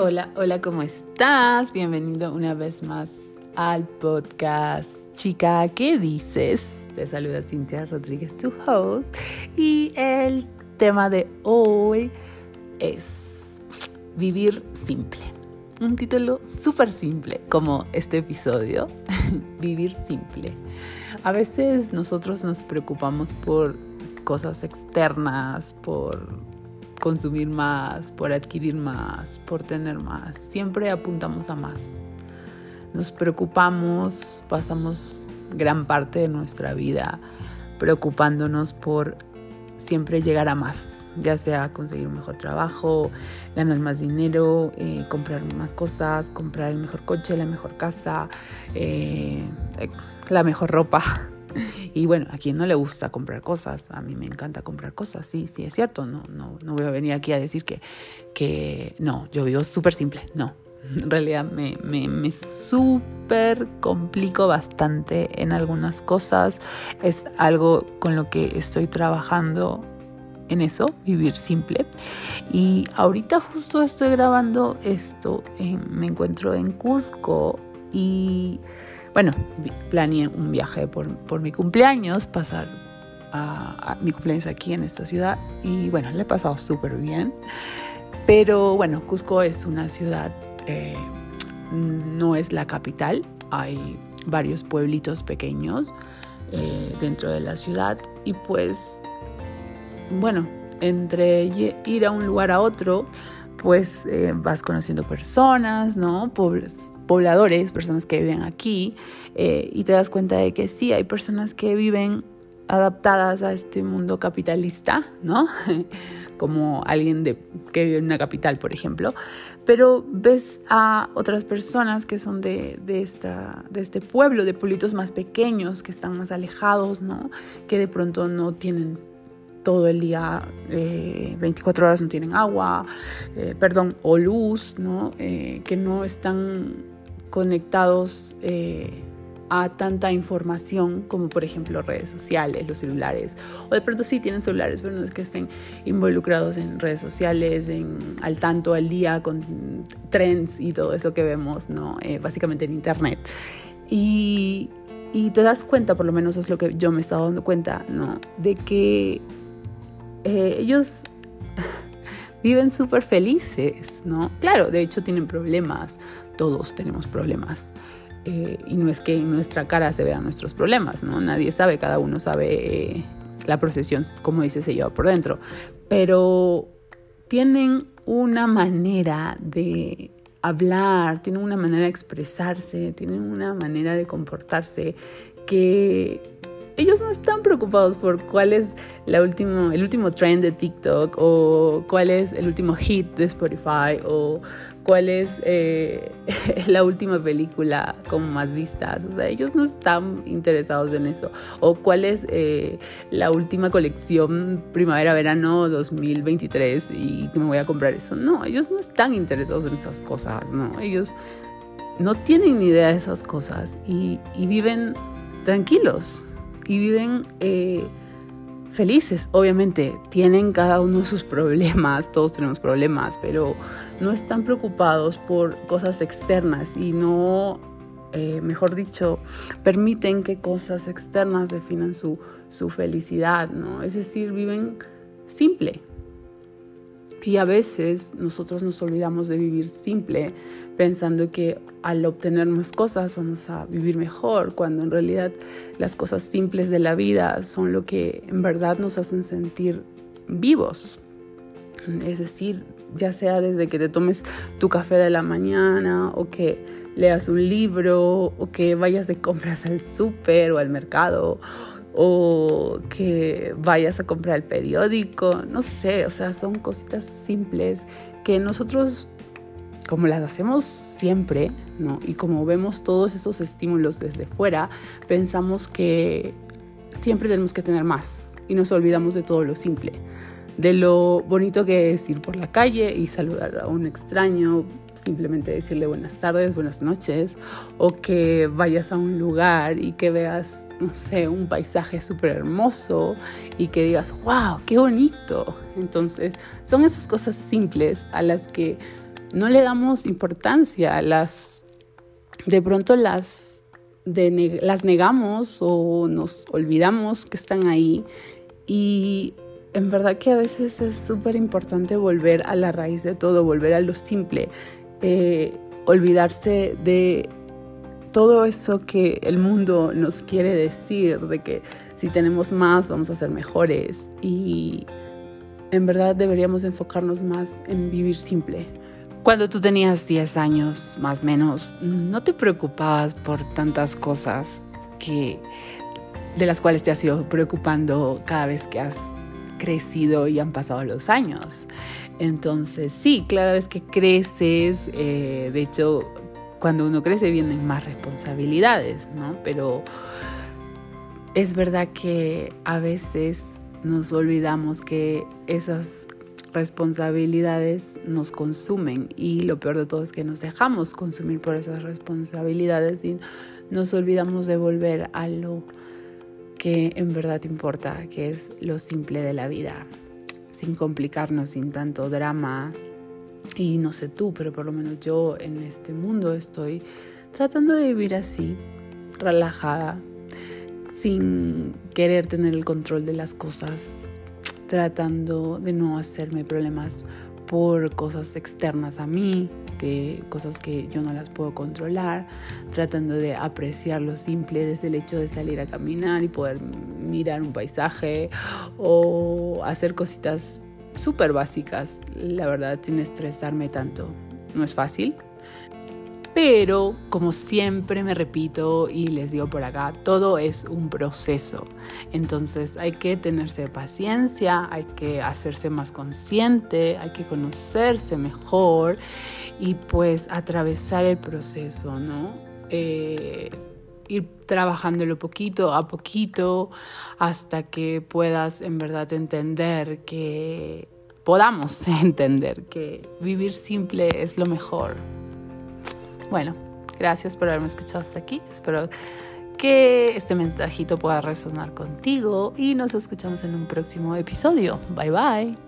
Hola, hola, ¿cómo estás? Bienvenido una vez más al podcast. Chica, ¿qué dices? Te saluda Cintia Rodríguez, tu host. Y el tema de hoy es vivir simple. Un título súper simple, como este episodio, vivir simple. A veces nosotros nos preocupamos por cosas externas, por consumir más, por adquirir más, por tener más. Siempre apuntamos a más. Nos preocupamos, pasamos gran parte de nuestra vida preocupándonos por siempre llegar a más, ya sea conseguir un mejor trabajo, ganar más dinero, eh, comprar más cosas, comprar el mejor coche, la mejor casa, eh, la mejor ropa. Y bueno, a quien no le gusta comprar cosas, a mí me encanta comprar cosas, sí, sí, es cierto, no, no, no voy a venir aquí a decir que, que no, yo vivo súper simple, no. En realidad me, me, me súper complico bastante en algunas cosas. Es algo con lo que estoy trabajando en eso, vivir simple. Y ahorita justo estoy grabando esto, me encuentro en Cusco y bueno, planeé un viaje por, mi cumpleaños, pasar a, mi cumpleaños aquí en esta ciudad y bueno, le he pasado súper bien. Pero bueno, Cusco es una ciudad, eh, no es la capital, hay varios pueblitos pequeños eh, dentro de la ciudad y pues bueno, entre ir a un lugar a otro, pues eh, vas conociendo personas, ¿no? pobladores, personas que viven aquí, eh, y te das cuenta de que sí, hay personas que viven adaptadas a este mundo capitalista, ¿no? Como alguien de, que vive en una capital, por ejemplo, pero ves a otras personas que son de, de, esta, de este pueblo, de pueblitos más pequeños, que están más alejados, ¿no? Que de pronto no tienen todo el día, 24 eh, horas no tienen agua, eh, perdón, o luz, ¿no? Eh, que no están conectados a tanta información como por ejemplo redes sociales, los celulares, o de pronto sí tienen celulares, pero no es que estén involucrados en redes sociales, en, al tanto al día con trends y todo eso que vemos, ¿no? básicamente en internet. Y, y te das cuenta, por lo menos es lo que yo me estaba dando cuenta, ¿no? De que eh, ellos viven súper felices, ¿no? Claro, de hecho tienen problemas, todos tenemos problemas. Eh, y no es que en nuestra cara se vean nuestros problemas, ¿no? Nadie sabe, cada uno sabe eh, la procesión, como dice, se lleva por dentro. Pero tienen una manera de hablar, tienen una manera de expresarse, tienen una manera de comportarse que ellos no están preocupados por cuál es la último, el último trend de TikTok o cuál es el último hit de Spotify o cuál es eh, la última película como más vistas. O sea, ellos no están interesados en eso. O cuál es eh, la última colección primavera-verano 2023 y que me voy a comprar eso. No, ellos no están interesados en esas cosas, ¿no? Ellos no tienen ni idea de esas cosas y viven tranquilos, y viven eh, felices. Obviamente tienen cada uno sus problemas, todos tenemos problemas, pero no están preocupados por cosas externas y no, eh, mejor dicho, permiten que cosas externas definan su, su felicidad, ¿no? Es decir, viven simple, y a veces nosotros nos olvidamos de vivir simple, pensando que al obtener más cosas vamos a vivir mejor, cuando en realidad las cosas simples de la vida son lo que en verdad nos hacen sentir vivos. Es decir, ya sea desde que te tomes tu café de la mañana o que leas un libro o que vayas de compras al súper o al mercado o que vayas a comprar el periódico, no sé, o sea, son cositas simples que nosotros, como las hacemos siempre, ¿no? Y como vemos todos esos estímulos desde fuera, pensamos que siempre tenemos que tener más y nos olvidamos de todo lo simple, de lo bonito que es ir por la calle y saludar a un extraño, simplemente decirle buenas tardes, buenas noches, o que vayas a un lugar y que veas, no sé, un paisaje súper hermoso y que digas, wow, qué bonito. Entonces, son esas cosas simples a las que no le damos importancia, las de pronto las, las negamos o nos olvidamos que están ahí y en verdad que a veces es súper importante volver a la raíz de todo, volver a lo simple, eh, olvidarse de todo eso que el mundo nos quiere decir, de que si tenemos más vamos a ser mejores y en verdad deberíamos enfocarnos más en vivir simple. Cuando tú tenías 10 años, más o menos, no te preocupabas por tantas cosas que de las cuales te has ido preocupando cada vez que has crecido y han pasado los años. Entonces, sí, cada vez que creces, eh, de hecho, cuando uno crece vienen más responsabilidades, ¿no? Pero es verdad que a veces nos olvidamos que esas responsabilidades nos consumen y lo peor de todo es que nos dejamos consumir por esas responsabilidades y nos olvidamos de volver a lo que en verdad importa, que es lo simple de la vida, sin complicarnos, sin tanto drama. Y no sé tú, pero por lo menos yo en este mundo estoy tratando de vivir así, relajada, sin querer tener el control de las cosas, tratando de no hacerme problemas por cosas externas a mí, que cosas que yo no las puedo controlar, tratando de apreciar lo simple desde el hecho de salir a caminar y poder mirar un paisaje o hacer cositas súper básicas, la verdad, sin estresarme tanto. No es fácil, pero como siempre me repito y les digo por acá, todo es un proceso. Entonces hay que tenerse paciencia, hay que hacerse más consciente, hay que conocerse mejor y pues atravesar el proceso, ¿no? Eh, ir trabajándolo poquito a poquito hasta que puedas en verdad entender que podamos entender que vivir simple es lo mejor. Bueno, gracias por haberme escuchado hasta aquí. Espero que este mensajito pueda resonar contigo y nos escuchamos en un próximo episodio. Bye bye.